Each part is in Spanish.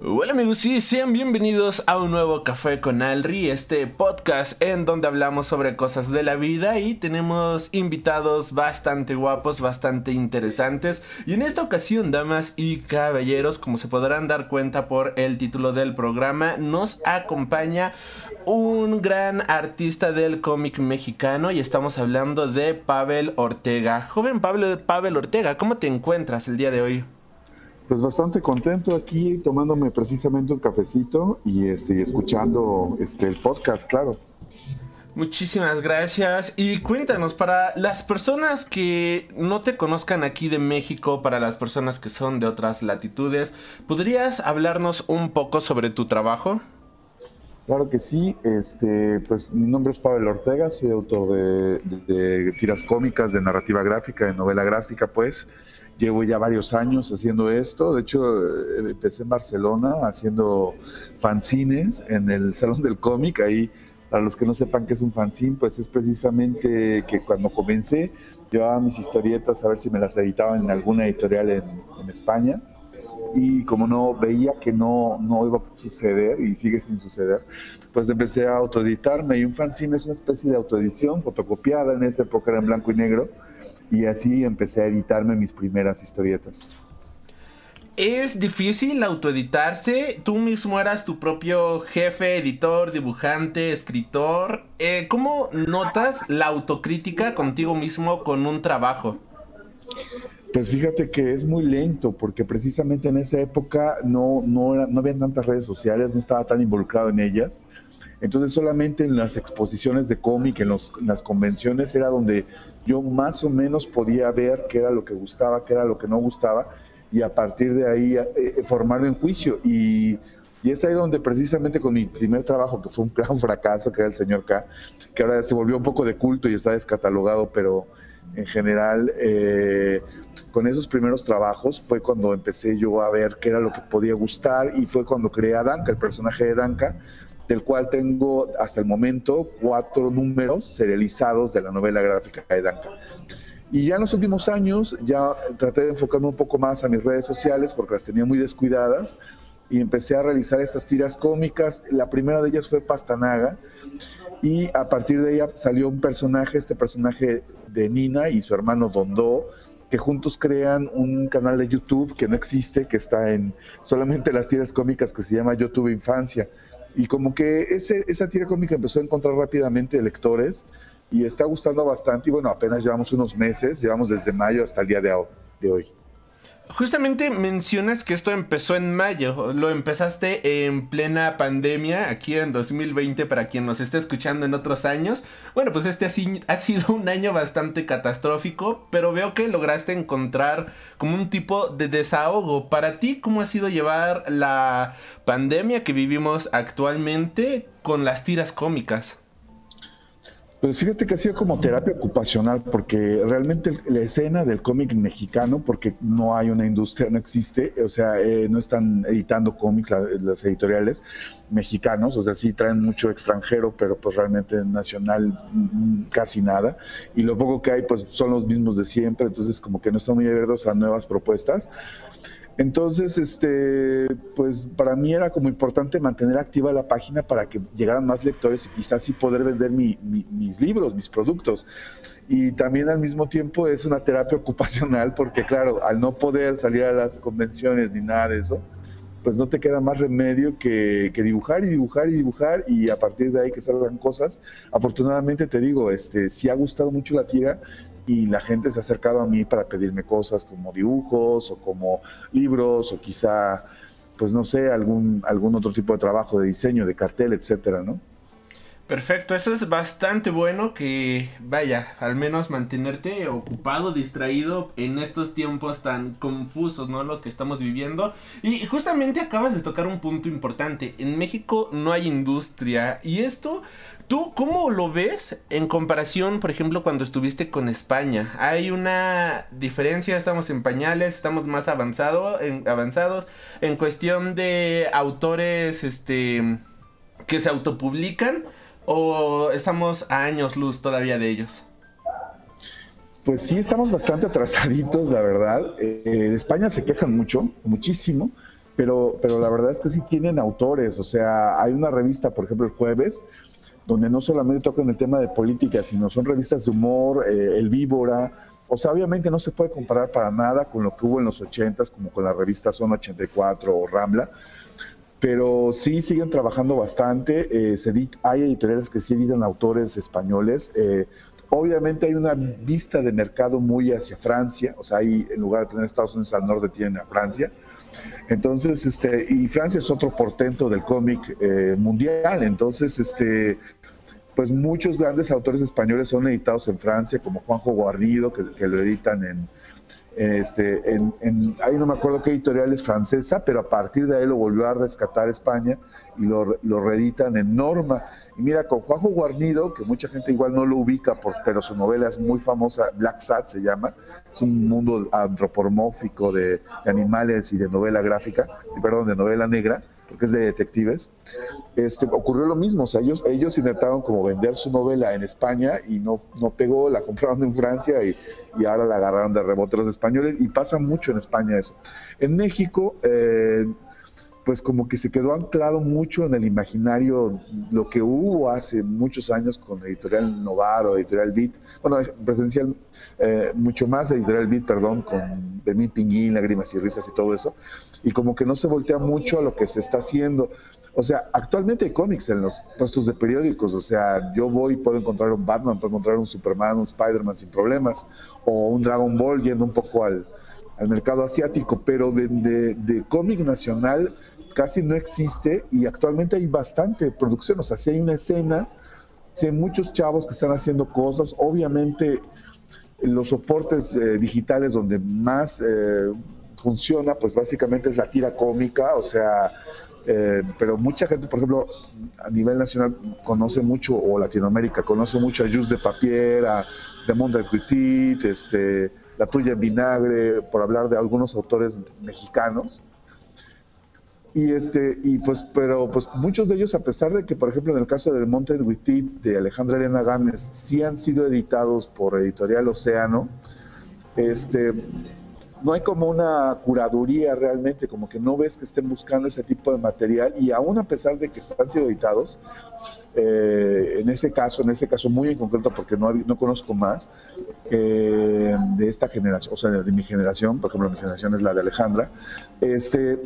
Hola amigos y sean bienvenidos a un nuevo Café con Alri, este podcast en donde hablamos sobre cosas de la vida y tenemos invitados bastante guapos, bastante interesantes y en esta ocasión, damas y caballeros, como se podrán dar cuenta por el título del programa, nos acompaña un gran artista del cómic mexicano y estamos hablando de Pavel Ortega. Joven Pablo, Pavel Ortega, ¿cómo te encuentras el día de hoy? Pues bastante contento aquí tomándome precisamente un cafecito y este, escuchando este, el podcast, claro. Muchísimas gracias. Y cuéntanos, para las personas que no te conozcan aquí de México, para las personas que son de otras latitudes, ¿podrías hablarnos un poco sobre tu trabajo? Claro que sí, este, pues mi nombre es Pavel Ortega, soy autor de, de tiras cómicas, de narrativa gráfica, de novela gráfica, pues. Llevo ya varios años haciendo esto. De hecho, eh, empecé en Barcelona haciendo fanzines en el Salón del Cómic. Ahí, para los que no sepan qué es un fanzine, pues es precisamente que cuando comencé llevaba mis historietas a ver si me las editaban en alguna editorial en, en España y como no veía que no, no iba a suceder y sigue sin suceder, pues empecé a autoeditarme y un fanzine es una especie de autoedición fotocopiada, en esa época era en blanco y negro y así empecé a editarme mis primeras historietas. ¿Es difícil autoeditarse? Tú mismo eras tu propio jefe, editor, dibujante, escritor. Eh, ¿Cómo notas la autocrítica contigo mismo con un trabajo? Pues fíjate que es muy lento, porque precisamente en esa época no, no, no habían tantas redes sociales, no estaba tan involucrado en ellas. Entonces solamente en las exposiciones de cómic, en, las convenciones, era donde yo más o menos podía ver qué era lo que gustaba, qué era lo que no gustaba, y a partir de ahí eh, eh formarme en juicio. Y, y, es ahí donde precisamente con mi primer trabajo, que fue un gran fracaso, que era el señor K, que ahora se volvió un poco de culto y está descatalogado, pero en general, eh, con esos primeros trabajos fue cuando empecé yo a ver qué era lo que podía gustar y fue cuando creé a Danka, el personaje de Danka, del cual tengo hasta el momento cuatro números serializados de la novela gráfica de Danka. Y ya en los últimos años ya traté de enfocarme un poco más a mis redes sociales porque las tenía muy descuidadas y empecé a realizar estas tiras cómicas. La primera de ellas fue Pastanaga y a partir de ella salió un personaje, este personaje de Nina y su hermano Dondó, que juntos crean un canal de YouTube que no existe, que está en solamente las tiras cómicas que se llama YouTube Infancia. Y como que ese, esa tira cómica empezó a encontrar rápidamente lectores y está gustando bastante. Y bueno, apenas llevamos unos meses, llevamos desde mayo hasta el día de hoy. Justamente mencionas que esto empezó en mayo, lo empezaste en plena pandemia, aquí en 2020 para quien nos esté escuchando en otros años. Bueno, pues este ha sido un año bastante catastrófico, pero veo que lograste encontrar como un tipo de desahogo. Para ti, ¿cómo ha sido llevar la pandemia que vivimos actualmente con las tiras cómicas? Pues fíjate que ha sido como terapia ocupacional, porque realmente la escena del cómic mexicano, porque no hay una industria, no existe, o sea, eh, no están editando cómics las editoriales mexicanos, o sea, sí traen mucho extranjero, pero pues realmente nacional mm, casi nada, y lo poco que hay pues son los mismos de siempre, entonces como que no están muy abiertos a nuevas propuestas. Entonces, este, pues para mí era como importante mantener activa la página para que llegaran más lectores y quizás sí poder vender mis libros, mis productos. Y también al mismo tiempo es una terapia ocupacional porque claro, al no poder salir a las convenciones ni nada de eso, pues no te queda más remedio que, que, dibujar y dibujar y dibujar y a partir de ahí que salgan cosas. Afortunadamente te digo, este, sí ha gustado mucho la tira y la gente se ha acercado a mí para pedirme cosas como dibujos o como libros o quizá, pues no sé, algún, algún otro tipo de trabajo de diseño, de cartel, etcétera, ¿no? Perfecto, eso es bastante bueno que vaya, al menos mantenerte ocupado, distraído en estos tiempos tan confusos, ¿no? Lo que estamos viviendo. Y justamente acabas de tocar un punto importante. En México no hay industria y esto, ¿tú cómo lo ves en comparación, por ejemplo, cuando estuviste con España? Hay una diferencia, estamos en pañales, estamos más avanzado, avanzados en cuestión de autores, este, que se autopublican ¿O estamos a años luz todavía de ellos? Pues sí, estamos bastante atrasaditos, la verdad. Eh, de España se quejan mucho, muchísimo, pero, pero la verdad es que sí tienen autores, o sea, hay una revista, por ejemplo, el jueves, donde no solamente tocan el tema de política, sino son revistas de humor, eh, El Víbora, o sea, obviamente no se puede comparar para nada con lo que hubo en los 80s, como con la revista Zona 84 o Rambla, pero sí siguen trabajando bastante. Eh, hay editoriales que sí editan autores españoles. Eh, obviamente hay una vista de mercado muy hacia Francia, o sea, ahí en lugar de tener Estados Unidos al norte, tienen a Francia. Entonces, este, y Francia es otro portento del cómic eh, mundial. Entonces, este, pues muchos grandes autores españoles son editados en Francia, como Juanjo Guarnido, que lo editan en, este, en, ahí no me acuerdo qué editorial es francesa, pero a partir de ahí lo volvió a rescatar España y lo, lo reeditan en Norma. Y mira, con Juanjo Guarnido, que mucha gente igual no lo ubica, por, pero su novela es muy famosa, Black Sat se llama, es un mundo antropomórfico de, de animales y de novela gráfica, perdón, de novela negra porque es de detectives, este, ocurrió lo mismo, o sea, ellos, ellos intentaron como vender su novela en España y no, pegó, la compraron en Francia y, ahora la agarraron de rebote los españoles y pasa mucho en España eso. En México, eh, pues como que se quedó anclado mucho en el imaginario lo que hubo hace muchos años con Editorial Novar o Editorial Beat, bueno, presencial, eh, mucho más Editorial Beat, perdón, con Benítez Pinguín, Lágrimas y Risas y todo eso, y como que no se voltea mucho a lo que se está haciendo. O sea, actualmente hay cómics en los puestos de periódicos, o sea, yo voy y puedo encontrar un Batman, puedo encontrar un Superman, un Spider-Man sin problemas, o un Dragon Ball yendo un poco al, al mercado asiático, pero de, de, de cómic nacional casi no existe y actualmente hay bastante producción, o sea, si hay una escena, si hay muchos chavos que están haciendo cosas, obviamente los soportes eh, digitales donde más eh, funciona, pues básicamente es la tira cómica, o sea, eh, pero mucha gente, por ejemplo, a nivel nacional conoce mucho, o Latinoamérica conoce mucho a Jus de Papier, a de Monde este, La Tuya en Vinagre, por hablar de algunos autores mexicanos, y este, y pues, pero pues muchos de ellos, a pesar de que, por ejemplo, en el caso del Monte Wittit de Alejandra Elena Gámez, sí han sido editados por Editorial Océano, este, no hay como una curaduría realmente, como que no ves que estén buscando ese tipo de material y aún a pesar de que están sido editados, eh, en ese caso, en ese caso muy en concreto, porque no, no conozco más, eh, de esta generación, o sea, de mi generación, por ejemplo, mi generación es la de Alejandra, este,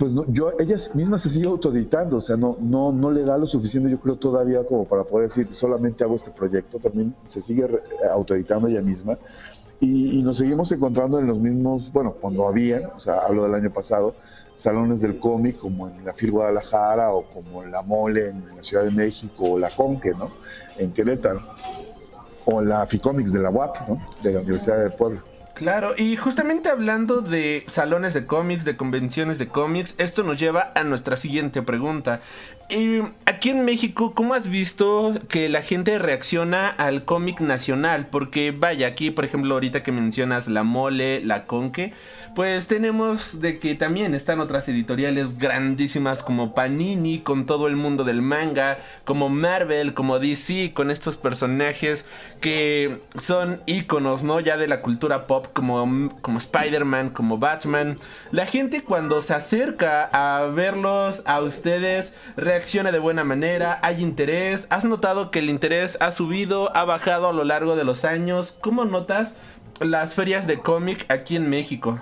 pues no, yo, ella misma se sigue autoeditando, o sea, no, no, no le da lo suficiente, yo creo, todavía como para poder decir, solamente hago este proyecto, también se sigue autoeditando ella misma. Y, nos seguimos encontrando en los mismos, bueno, cuando había, o sea, hablo del año pasado, salones del cómic como en la FIL Guadalajara o como la Mole en, la Ciudad de México o la Conque, ¿no? En Querétaro. O la FICOMICS de la UAP, ¿no? De la Universidad de Puebla. Claro, y justamente hablando de salones de cómics, de convenciones de cómics, esto nos lleva a nuestra siguiente pregunta. Y aquí en México, ¿cómo has visto que la gente reacciona al cómic nacional? Porque vaya, aquí por ejemplo ahorita que mencionas la mole, la conque, pues tenemos de que también están otras editoriales grandísimas como Panini con todo el mundo del manga, como Marvel, como DC, con estos personajes que son íconos, ¿no? Ya de la cultura pop como, como Spider-Man, como Batman. La gente cuando se acerca a verlos a ustedes reacciona de buena manera, hay interés. ¿Has notado que el interés ha subido, ha bajado a lo largo de los años? ¿Cómo notas las ferias de cómic aquí en México?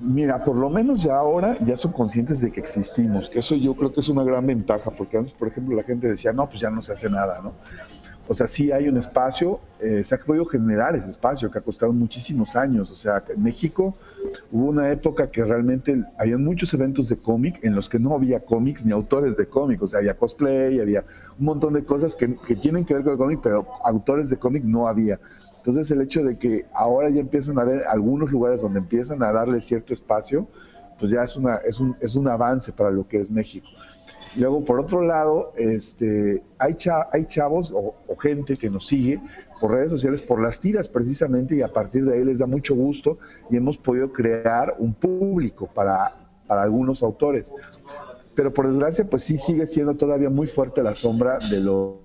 Mira, por lo menos ya ahora ya son conscientes de que existimos, que eso yo creo que es una gran ventaja, porque antes, por ejemplo, la gente decía, no, pues ya no se hace nada, ¿no? O sea, sí hay un espacio, eh, se ha podido generar ese espacio que ha costado muchísimos años. O sea, en México hubo una época que realmente había muchos eventos de cómic en los que no había cómics ni autores de cómic. O sea, había cosplay, había un montón de cosas que, que tienen que ver con el cómic, pero autores de cómic no había. Entonces el hecho de que ahora ya empiezan a haber algunos lugares donde empiezan a darle cierto espacio, pues ya es, una, es, un, es un avance para lo que es México. Luego, por otro lado, este, hay, hay chavos o, gente que nos sigue por redes sociales, por las tiras precisamente, y a partir de ahí les da mucho gusto y hemos podido crear un público para, para algunos autores. Pero por desgracia, pues sí sigue siendo todavía muy fuerte la sombra de los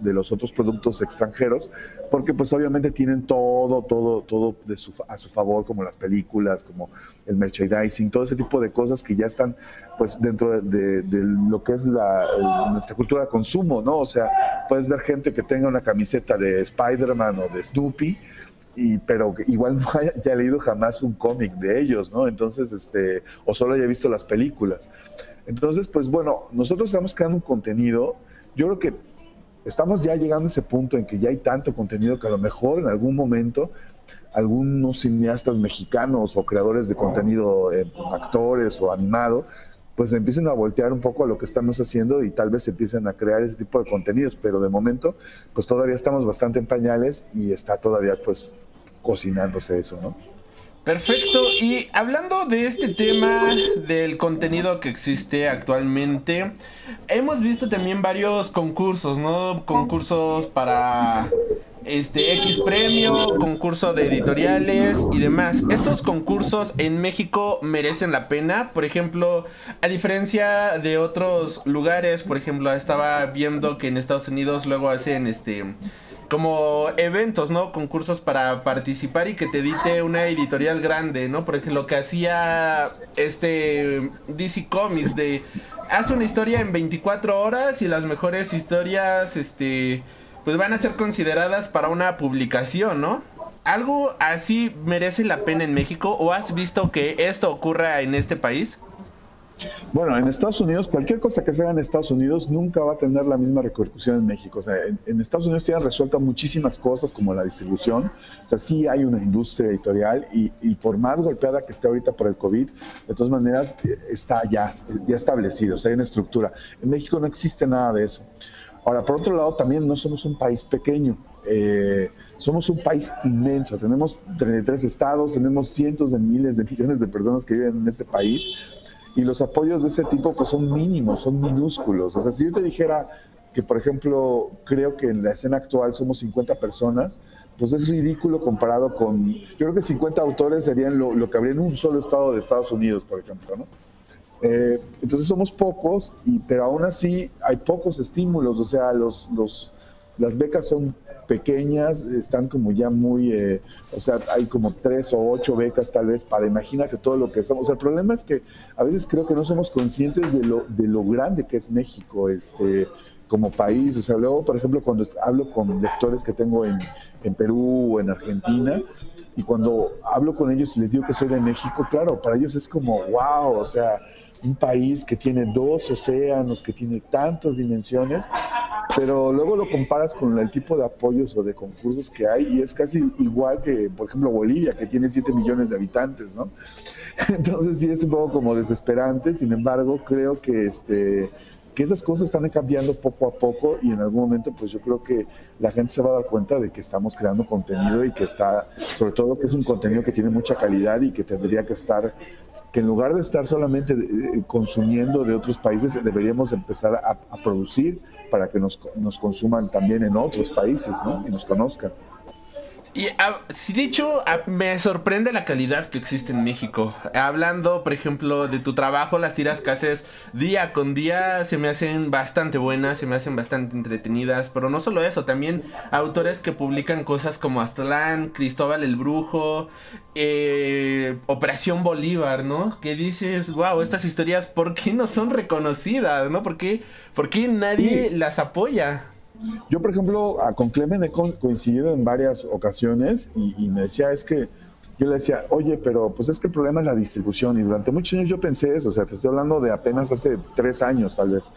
de los otros productos extranjeros, porque pues obviamente tienen todo, todo, todo de su, a su favor, como las películas, como el merchandising, todo ese tipo de cosas que ya están pues dentro de, lo que es la, nuestra cultura de consumo, ¿no? O sea, puedes ver gente que tenga una camiseta de Spider-Man o de Snoopy, y, pero igual no haya, leído jamás un cómic de ellos, ¿no? Entonces, este, o solo haya visto las películas. Entonces, pues bueno, nosotros estamos creando un contenido, yo creo que estamos ya llegando a ese punto en que ya hay tanto contenido que a lo mejor en algún momento algunos cineastas mexicanos o creadores de contenido, eh, actores o animado, pues empiecen a voltear un poco a lo que estamos haciendo y tal vez empiecen a crear ese tipo de contenidos, pero de momento pues todavía estamos bastante en pañales y está todavía pues cocinándose eso, ¿no? Perfecto, y hablando de este tema del contenido que existe actualmente, hemos visto también varios concursos, ¿no? Concursos para este X premio, concurso de editoriales y demás. Estos concursos en México merecen la pena, por ejemplo, a diferencia de otros lugares, por ejemplo, estaba viendo que en Estados Unidos luego hacen este como eventos, ¿no? Concursos para participar y que te edite una editorial grande, ¿no? Por ejemplo, lo que hacía este DC Comics de haz una historia en 24 horas y las mejores historias este pues van a ser consideradas para una publicación, ¿no? ¿Algo así merece la pena en México o has visto que esto ocurra en este país? Bueno, en Estados Unidos, cualquier cosa que se haga en Estados Unidos nunca va a tener la misma repercusión en México. O sea, en, Estados Unidos tienen resueltas muchísimas cosas como la distribución. O sea, sí hay una industria editorial y, por más golpeada que esté ahorita por el COVID, de todas maneras eh, está ya, ya establecido. O sea, hay una estructura. En México no existe nada de eso. Ahora, por otro lado, también no somos un país pequeño. Eh, somos un país inmenso. Tenemos 33 estados, tenemos cientos de miles de millones de personas que viven en este país y los apoyos de ese tipo pues son mínimos, son minúsculos. O sea, si yo te dijera que, por ejemplo, creo que en la escena actual somos 50 personas, pues es ridículo comparado con, yo creo que 50 autores serían lo, que habría en un solo estado de Estados Unidos, por ejemplo, ¿no? Eh, entonces somos pocos, y, pero aún así hay pocos estímulos, o sea, los, los, las becas son pequeñas, están como ya muy, eh, o sea, hay como tres o ocho becas tal vez para imagínate todo lo que estamos. O sea, el problema es que a veces creo que no somos conscientes de lo, de lo grande que es México, este como país, o sea, luego, por ejemplo, cuando hablo con lectores que tengo en, en Perú o en Argentina, y cuando hablo con ellos y les digo que soy de México, claro, para ellos es como, wow, o sea, un país que tiene dos océanos, que tiene tantas dimensiones, pero luego lo comparas con el tipo de apoyos o de concursos que hay y es casi igual que, por ejemplo, Bolivia, que tiene 7 millones de habitantes, ¿no? Entonces sí es un poco como desesperante, sin embargo, creo que este que esas cosas están cambiando poco a poco y en algún momento pues yo creo que la gente se va a dar cuenta de que estamos creando contenido y que está, sobre todo que es un contenido que tiene mucha calidad y que tendría que estar que en lugar de estar solamente eh, consumiendo de otros países, deberíamos empezar a producir para que nos, nos, consuman también en otros países ¿no? y nos conozcan. Y ah, si dicho, ah, me sorprende la calidad que existe en México. Hablando, por ejemplo, de tu trabajo, las tiras que haces día con día se me hacen bastante buenas, se me hacen bastante entretenidas. Pero no solo eso, también autores que publican cosas como Aztlán, Cristóbal el Brujo, eh, Operación Bolívar, ¿no? Que dices, wow, estas historias, ¿por qué no son reconocidas, ¿no? ¿Por qué, por qué nadie las apoya? Yo, por ejemplo, con Clemen he coincidido en varias ocasiones y, me decía, es que yo le decía, oye, pero pues es que el problema es la distribución y durante muchos años yo pensé eso, o sea, te estoy hablando de apenas hace tres años tal vez.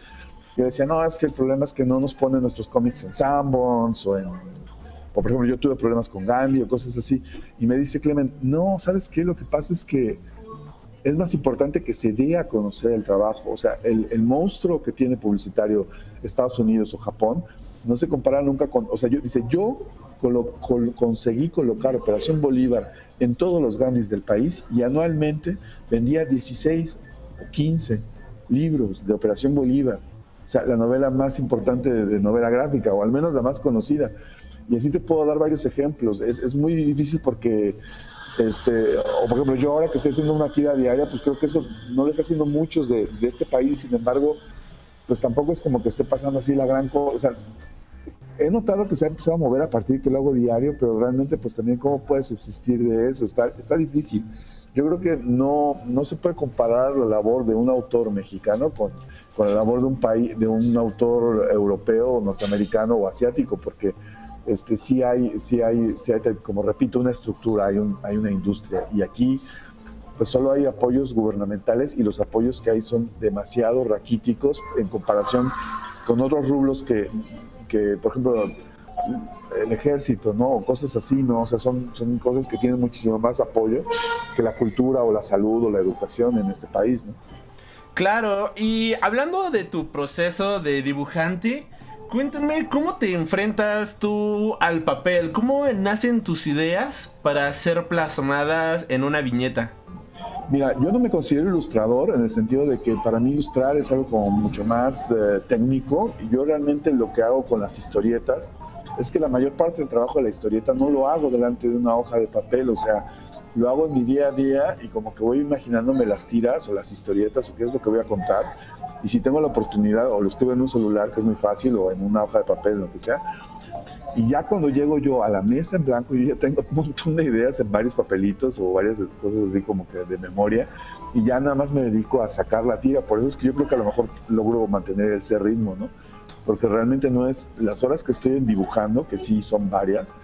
Yo decía, no, es que el problema es que no nos ponen nuestros cómics en Sanborns o en... Por ejemplo, yo tuve problemas con Gandhi o cosas así. Y me dice Clemen, no, ¿sabes qué? Lo que pasa es que es más importante que se dé a conocer el trabajo. O sea, el, el monstruo que tiene publicitario Estados Unidos o Japón no se compara nunca con, o sea, yo, dice, yo conseguí colocar Operación Bolívar en todos los Gandhis del país y anualmente vendía 16 o 15 libros de Operación Bolívar, o sea, la novela más importante de, novela gráfica, o al menos la más conocida. Y así te puedo dar varios ejemplos. Es, es muy difícil porque, este, o por ejemplo, yo ahora que estoy haciendo una tira diaria, pues creo que eso no le está haciendo muchos de, este país, sin embargo, pues tampoco es como que esté pasando así la gran cosa. He notado que se ha empezado a mover a partir que lo hago diario, pero realmente pues también cómo puedes subsistir de eso, está, está difícil. Yo creo que no, no se puede comparar la labor de un autor mexicano con, con la labor de un país, de un autor europeo, norteamericano o asiático, porque este sí hay, sí hay, sí hay, como repito, una estructura, hay, un, hay una industria. Y aquí pues solo hay apoyos gubernamentales y los apoyos que hay son demasiado raquíticos en comparación con otros rublos que, que por ejemplo, el ejército, ¿no? Cosas así, ¿no? O sea, son, son cosas que tienen muchísimo más apoyo que la cultura o la salud o la educación en este país, ¿no? Claro, y hablando de tu proceso de dibujante, cuéntame cómo te enfrentas tú al papel, cómo nacen tus ideas para ser plasmadas en una viñeta. Mira, yo no me considero ilustrador en el sentido de que para mí ilustrar es algo como mucho más eh, técnico. Yo realmente lo que hago con las historietas es que la mayor parte del trabajo de la historieta no lo hago delante de una hoja de papel, o sea, lo hago en mi día a día y como que voy imaginándome las tiras o las historietas o qué es lo que voy a contar. Y si tengo la oportunidad o lo escribo en un celular, que es muy fácil, o en una hoja de papel, lo que sea, y ya cuando llego yo a la mesa en blanco, yo ya tengo un montón de ideas en varios papelitos o varias cosas así como que de memoria, y ya nada más me dedico a sacar la tira. Por eso es que yo creo que a lo mejor logro mantener ese ritmo, ¿no? Porque realmente no es las horas que estoy dibujando, que sí son varias,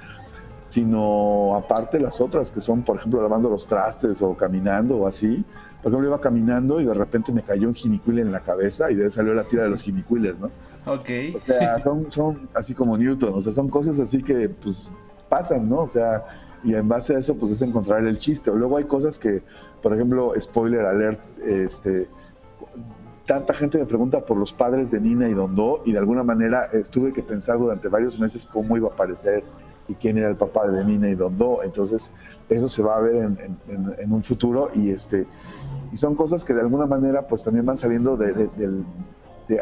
sino aparte las otras que son, por ejemplo, lavando los trastes o caminando o así. Por ejemplo, iba caminando y de repente me cayó un jinicuil en la cabeza y de ahí salió la tira de los jinicuiles, ¿no? Ok. O sea, son, son así como Newton, o sea, son cosas así que pues pasan, ¿no? O sea, y en base a eso pues es encontrar el chiste. Luego hay cosas que, por ejemplo, spoiler alert, este, tanta gente me pregunta por los padres de Nina y Dondó y de alguna manera tuve que pensar durante varios meses cómo iba a aparecer y quién era el papá de Nina y Dondó. Entonces, eso se va a ver en, en, un futuro y este y son cosas que de alguna manera pues también van saliendo de, del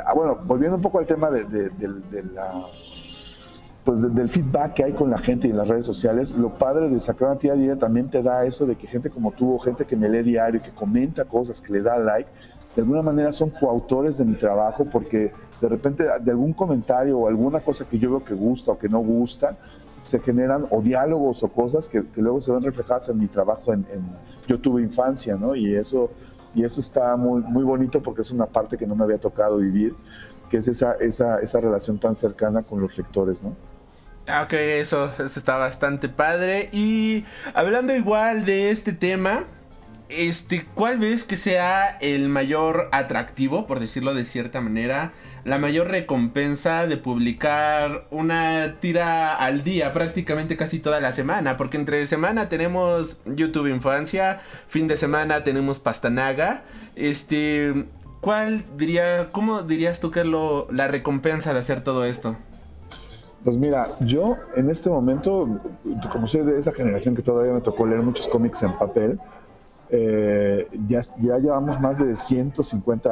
ah, bueno, volviendo un poco al tema de, la pues del feedback que hay con la gente y en las redes sociales, lo padre de sacar una tía diaria también te da eso de que gente como tú o gente que me lee diario, que comenta cosas, que le da like, de alguna manera son coautores de mi trabajo porque de repente de algún comentario o alguna cosa que yo veo que gusta o que no gusta, se generan o diálogos o cosas que, luego se ven reflejadas en mi trabajo en, en, Yo tuve infancia, ¿no? Y eso y eso está muy, muy bonito porque es una parte que no me había tocado vivir, que es esa, esa, esa relación tan cercana con los lectores, ¿no? Ah, ok, eso está bastante padre. Y hablando igual de este tema, este, ¿cuál ves que sea el mayor atractivo, por decirlo de cierta manera, la mayor recompensa de publicar una tira al día, prácticamente casi toda la semana? Porque entre semana tenemos YouTube Infancia, fin de semana tenemos Pastanaga. Este, ¿cuál diría, cómo dirías tú que es lo, la recompensa de hacer todo esto? Pues mira, yo en este momento, como soy de esa generación que todavía me tocó leer muchos cómics en papel, eh, ya, ya llevamos más de 150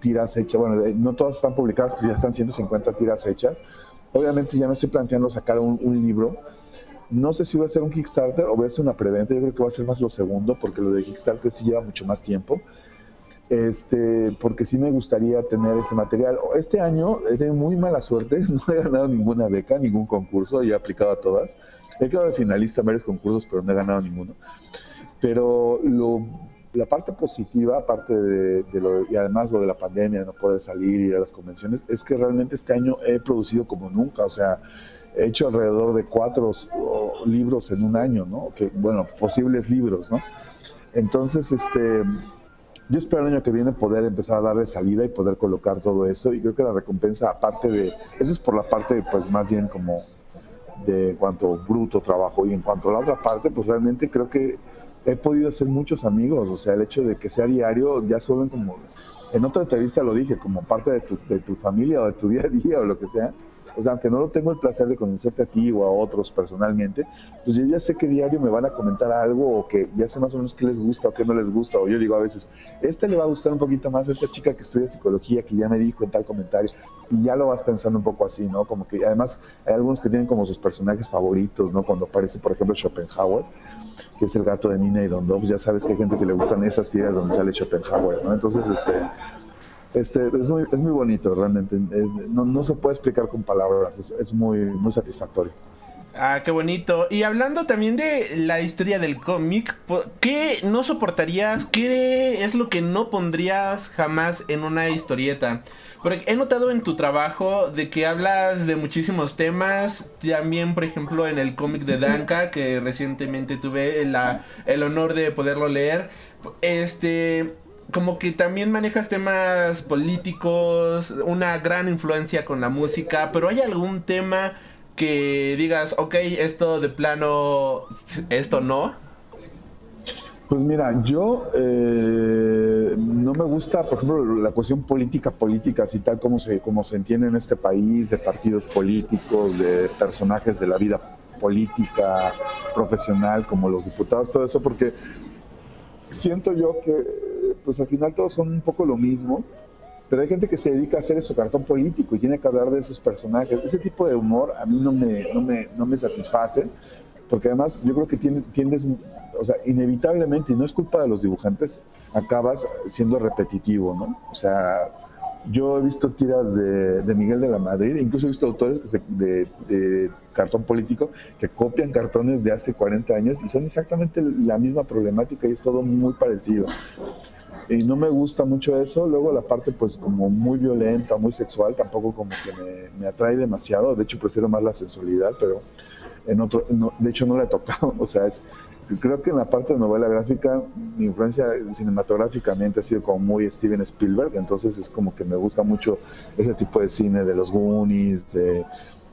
tiras hechas. Bueno, no todas están publicadas, pero ya están 150 tiras hechas. Obviamente ya me estoy planteando sacar un, libro. No sé si voy a hacer un Kickstarter o voy a hacer una preventa. Yo creo que va a ser más lo segundo, porque lo de Kickstarter sí lleva mucho más tiempo. Este, porque sí me gustaría tener ese material. Este año he tenido muy mala suerte, no he ganado ninguna beca, ningún concurso, y he aplicado a todas. He quedado de finalista en varios concursos, pero no he ganado ninguno. Pero lo, la parte positiva, aparte de, lo y además lo de la pandemia, de no poder salir, ir a las convenciones, es que realmente este año he producido como nunca, o sea, he hecho alrededor de cuatro libros en un año, ¿no? Que, bueno, posibles libros, ¿no? Entonces, este, yo espero el año que viene poder empezar a darle salida y poder colocar todo eso y creo que la recompensa, aparte de, eso es por la parte, pues más bien como de cuanto bruto trabajo y en cuanto a la otra parte, pues realmente creo que he podido hacer muchos amigos, o sea, el hecho de que sea diario ya suben como, en otra entrevista lo dije, como parte de tu, de tu familia o de tu día a día o lo que sea, o sea, aunque no lo tengo el placer de conocerte a ti o a otros personalmente, pues yo ya sé que diario me van a comentar algo o que ya sé más o menos qué les gusta o qué no les gusta. O yo digo a veces, este le va a gustar un poquito más a esta chica que estudia psicología que ya me dijo en tal comentario. Y ya lo vas pensando un poco así, ¿no? Como que además hay algunos que tienen como sus personajes favoritos, ¿no? Cuando aparece, por ejemplo, Schopenhauer, que es el gato de Nina y Don pues ya sabes que hay gente que le gustan esas tiras donde sale Schopenhauer, ¿no? Entonces, este este, es, muy, es muy bonito, realmente. no, no, se puede explicar con palabras, es, es muy, muy satisfactorio. Ah, qué bonito. Y hablando también de la historia del cómic, ¿qué no soportarías? ¿Qué es lo que no pondrías jamás en una historieta? Porque he notado en tu trabajo de que hablas de muchísimos temas. También, por ejemplo, en el cómic de Danka, que recientemente tuve la, el honor de poderlo leer. Este como que también manejas temas políticos, una gran influencia con la música, pero ¿hay algún tema que digas, ok, esto de plano, esto no? Pues mira, yo eh, no me gusta, por ejemplo, la cuestión política, política, así tal como se, como se entiende en este país, de partidos políticos, de personajes de la vida política, profesional, como los diputados, todo eso, porque siento yo que, pues al final todos son un poco lo mismo pero hay gente que se dedica a hacer eso, cartón político, y tiene que hablar de esos personajes. Ese tipo de humor a mí no me, no me, no me satisface, porque además yo creo que tiendes, o sea, inevitablemente, y no es culpa de los dibujantes, acabas siendo repetitivo, ¿no? O sea, yo he visto tiras de, de Miguel de la Madrid, incluso he visto autores de, cartón político que copian cartones de hace 40 años y son exactamente la misma problemática y es todo muy parecido y no me gusta mucho eso. Luego la parte pues como muy violenta, muy sexual, tampoco como que me, atrae demasiado. De hecho prefiero más la sensualidad, pero en otro, de hecho no la he tocado. O sea, es, creo que en la parte de novela gráfica mi influencia cinematográficamente ha sido como muy Steven Spielberg, entonces es como que me gusta mucho ese tipo de cine de los Goonies, de,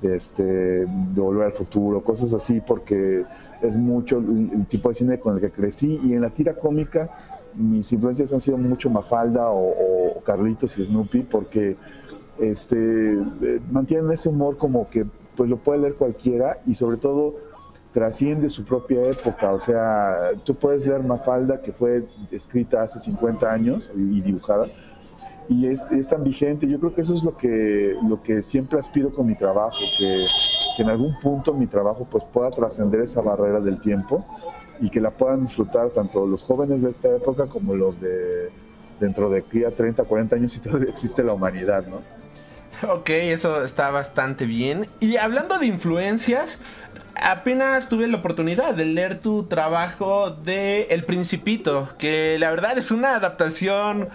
este, de Volver al Futuro, cosas así, porque es mucho el tipo de cine con el que crecí y en la tira cómica mis influencias han sido mucho Mafalda o, Carlitos y Snoopy porque este, eh, mantienen ese humor como que pues lo puede leer cualquiera y sobre todo trasciende su propia época. O sea, tú puedes leer Mafalda que fue escrita hace 50 años y, dibujada y es, tan vigente. Yo creo que eso es lo que, lo que siempre aspiro con mi trabajo, que, que en algún punto mi trabajo pues pueda trascender esa barrera del tiempo y que la puedan disfrutar tanto los jóvenes de esta época como los de dentro de aquí a 30, 40 años y todavía existe la humanidad, ¿no? Ok, eso está bastante bien. Y hablando de influencias, apenas tuve la oportunidad de leer tu trabajo de El Principito, que la verdad es una adaptación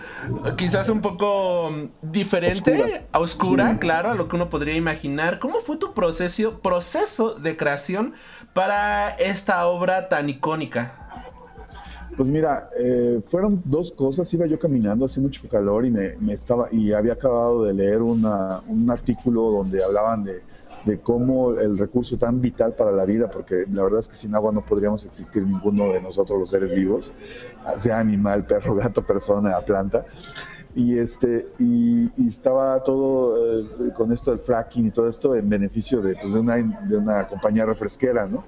quizás un poco diferente, oscura, claro, a lo que uno podría imaginar. ¿Cómo fue tu proceso, proceso de creación para esta obra tan icónica? Pues mira, eh, fueron dos cosas. Iba yo caminando, hacía mucho calor y me, estaba y había acabado de leer un artículo donde hablaban de, cómo el recurso tan vital para la vida, porque la verdad es que sin agua no podríamos existir ninguno de nosotros los seres vivos, sea animal, perro, gato, persona, planta. Y este y, estaba todo eh, con esto del fracking y todo esto en beneficio de, pues, de, una, de una compañía refresquera, ¿no?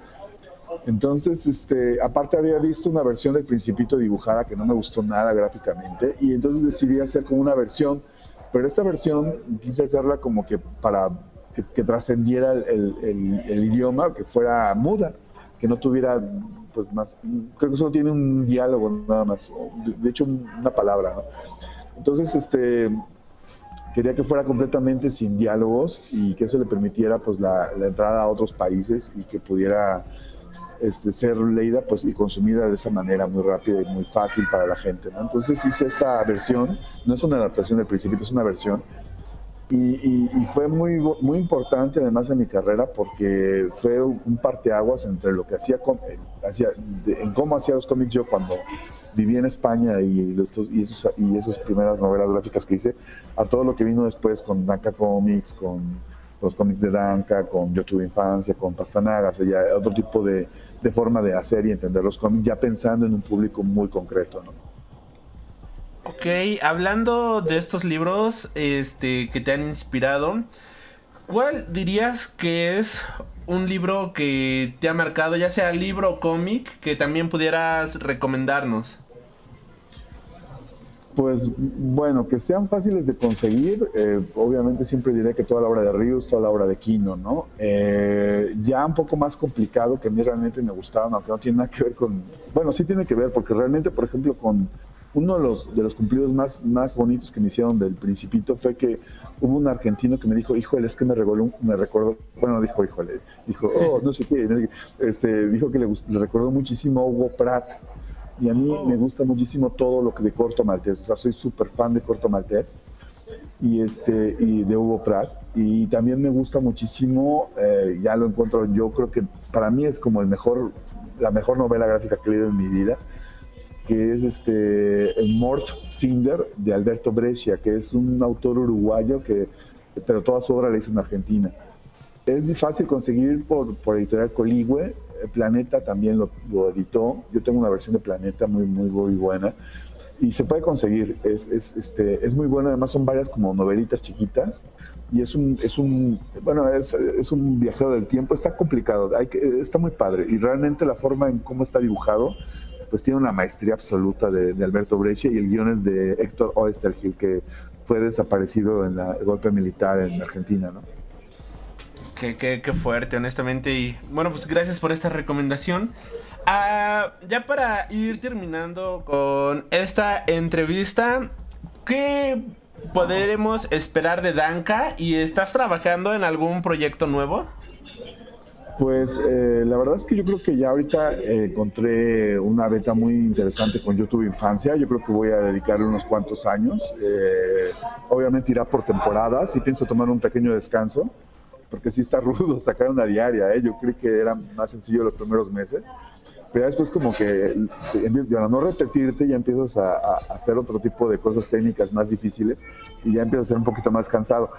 Entonces, este, aparte había visto una versión del Principito dibujada que no me gustó nada gráficamente y entonces decidí hacer como una versión, pero esta versión quise hacerla como que para que, trascendiera el, idioma, que fuera muda, que no tuviera pues más, creo que solo tiene un diálogo nada más, de, hecho una palabra. Entonces, este, quería que fuera completamente sin diálogos y que eso le permitiera pues la entrada a otros países y que pudiera este, ser leída pues, y consumida de esa manera muy rápida y muy fácil para la gente. Entonces hice esta versión, no es una adaptación del Principito, es una versión. Y, fue muy, muy importante además en mi carrera porque fue un parteaguas entre lo que hacía, hacía en cómo hacía los cómics yo cuando viví en España y, y, esos, y esas primeras novelas gráficas que hice, a todo lo que vino después con Danca Comics, con los cómics de Danca, con Yo tuve infancia, con Pastanaga, ya otro tipo de, de forma de hacer y entender los cómics, ya pensando en un público muy concreto, ¿no? Ok, hablando de estos libros este, que te han inspirado, ¿cuál dirías que es un libro que te ha marcado, ya sea libro o cómic, que también pudieras recomendarnos? Pues bueno, que sean fáciles de conseguir, eh, obviamente siempre diré que toda la obra de Ríos, toda la obra de Kino, ¿no? Eh, ya un poco más complicado, que a mí realmente me gustaban, aunque no tiene nada que ver con, bueno, sí tiene que ver, porque realmente, por ejemplo, con, uno de los, de los cumplidos más, más bonitos que me hicieron del Principito fue que hubo un argentino que me dijo, híjole, es que me, regaló, me recordó, bueno, dijo, híjole, dijo, oh, no sé qué, este, dijo que le, le recordó muchísimo a Hugo Pratt. Y a mí me gusta muchísimo todo lo que de Corto Maltés, o sea, soy súper fan de Corto Maltés y, este, y de Hugo Pratt. Y también me gusta muchísimo, eh, ya lo encuentro, yo creo que para mí es como el mejor, la mejor novela gráfica que he leído en mi vida, que es este Mort Cinder de Alberto Brescia, que es un autor uruguayo que, pero toda su obra la hizo en Argentina. Es fácil conseguir por, por editorial Coligüe, Planeta también lo, lo, editó, yo tengo una versión de Planeta muy, muy, muy buena. Y se puede conseguir, es, es, este, es muy bueno, además son varias como novelitas chiquitas. Y es un, es un bueno, es, es un viajero del tiempo, está complicado, hay que, está muy padre. Y realmente la forma en cómo está dibujado pues tiene una maestría absoluta de, Alberto Breccia y el guion es de Héctor Oestergil que fue desaparecido en la, el golpe militar en Argentina, ¿no? Qué, qué, qué fuerte, honestamente. Y bueno, pues gracias por esta recomendación. Ah, ya para ir terminando con esta entrevista, ¿qué podremos esperar de Danka? ¿Y estás trabajando en algún proyecto nuevo? Pues eh, la verdad es que yo creo que ya ahorita eh, encontré una beta muy interesante con YouTube Infancia. Yo creo que voy a dedicarle unos cuantos años. Eh, obviamente irá por temporadas y pienso tomar un pequeño descanso, porque sí está rudo sacar una diaria. Yo creo que era más sencillo los primeros meses pero después como que de no repetirte ya empiezas a, hacer otro tipo de cosas técnicas más difíciles y ya empiezas a ser un poquito más cansado.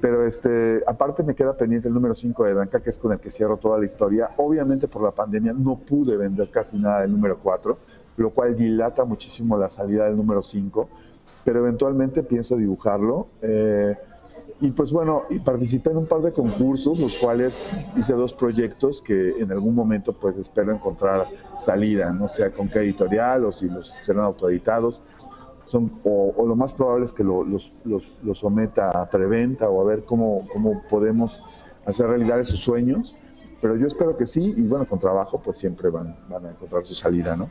Pero este, aparte me queda pendiente el número 5 de Danca, que es con el que cierro toda la historia. Obviamente por la pandemia no pude vender casi nada del número 4, lo cual dilata muchísimo la salida del número 5, pero eventualmente pienso dibujarlo. Eh, y pues bueno, y participé en un par de concursos, los cuales hice dos proyectos que en algún momento pues espero encontrar salida, no sea con qué editorial o si los serán autoeditados. Son, o, lo más probable es que lo, los, los, someta a preventa o a ver cómo, cómo podemos hacer realidad esos sueños. Pero yo espero que sí, y bueno, con trabajo pues siempre van, van a encontrar su salida, ¿no?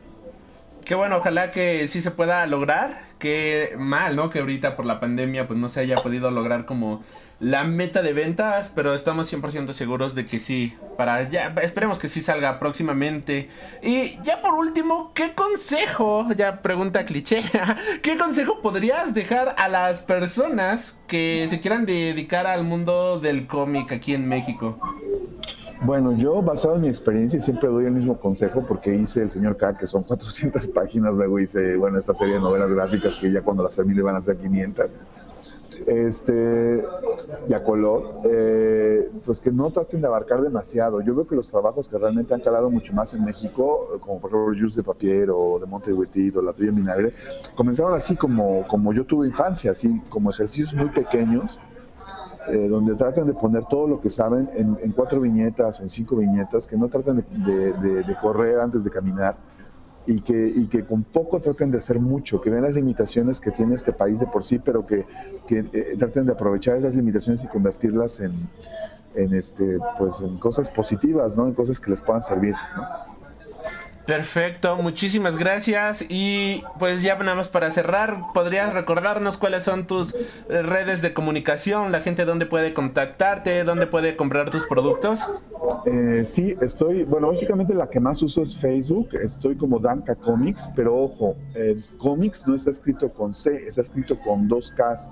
Qué bueno, ojalá que sí se pueda lograr. Qué mal, ¿no? Que ahorita por la pandemia pues no se haya podido lograr como la meta de ventas, pero estamos 100% seguros de que sí. Para ya, esperemos que sí salga próximamente. Y ya por último, ¿qué consejo? Ya pregunta cliché. ¿Qué consejo podrías dejar a las personas que se quieran dedicar al mundo del cómic aquí en México? Bueno, yo basado en mi experiencia siempre doy el mismo consejo porque hice El Señor K, que son 400 páginas, luego hice, bueno, esta serie de novelas gráficas que ya cuando las termine van a ser 500. Este, y a color, eh, pues que no traten de abarcar demasiado. Yo veo que los trabajos que realmente han calado mucho más en México, como por ejemplo Juice de Papier o de Monte o La Tuya Vinagre, comenzaron así como, como yo tuve infancia, así como ejercicios muy pequeños eh, donde tratan de poner todo lo que saben en, cuatro viñetas, en cinco viñetas, que no traten de, correr antes de caminar y que, con poco traten de hacer mucho, que vean las limitaciones que tiene este país de por sí, pero que, eh, traten de aprovechar esas limitaciones y convertirlas en, en, este, pues, en cosas positivas, ¿no? en cosas que les puedan servir. ¿no? Perfecto, muchísimas gracias. Y pues ya nada más para cerrar, ¿podrías recordarnos cuáles son tus eh, redes de comunicación? La gente dónde puede contactarte, dónde puede comprar tus productos. Eh, sí, estoy, bueno, básicamente la que más uso es Facebook. Estoy como Danka Comics, pero ojo, eh, Comics no está escrito con C, está escrito con dos Ks.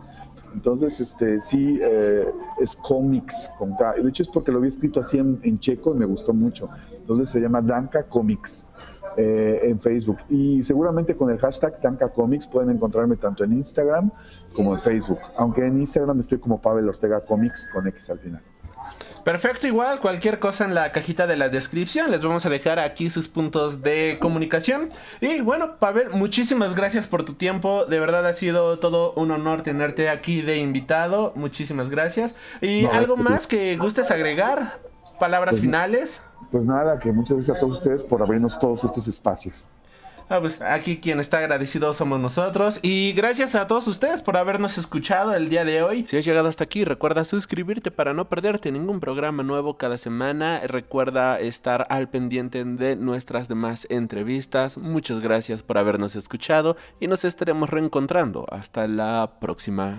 Entonces, este, sí, eh, es Comics con K. De hecho, es porque lo había escrito así en, checo y me gustó mucho. Entonces se llama Danka Comics. Eh, en Facebook. Y seguramente con el hashtag Tanka Comics pueden encontrarme tanto en Instagram como en Facebook. Aunque en Instagram estoy como Pavel Ortega Comics con X al final. Perfecto, igual cualquier cosa en la cajita de la descripción. Les vamos a dejar aquí sus puntos de comunicación. Y bueno, Pavel, muchísimas gracias por tu tiempo. De verdad ha sido todo un honor tenerte aquí de invitado. Muchísimas gracias. ¿Y algo más que gustes agregar? ¿Palabras pues finales? Pues nada, que muchas gracias a todos ustedes por abrirnos todos estos espacios. Ah, pues aquí quien está agradecido somos nosotros. Y gracias a todos ustedes por habernos escuchado el día de hoy. Si has llegado hasta aquí, recuerda suscribirte para no perderte ningún programa nuevo cada semana. Recuerda estar al pendiente de nuestras demás entrevistas. Muchas gracias por habernos escuchado y nos estaremos reencontrando. Hasta la próxima.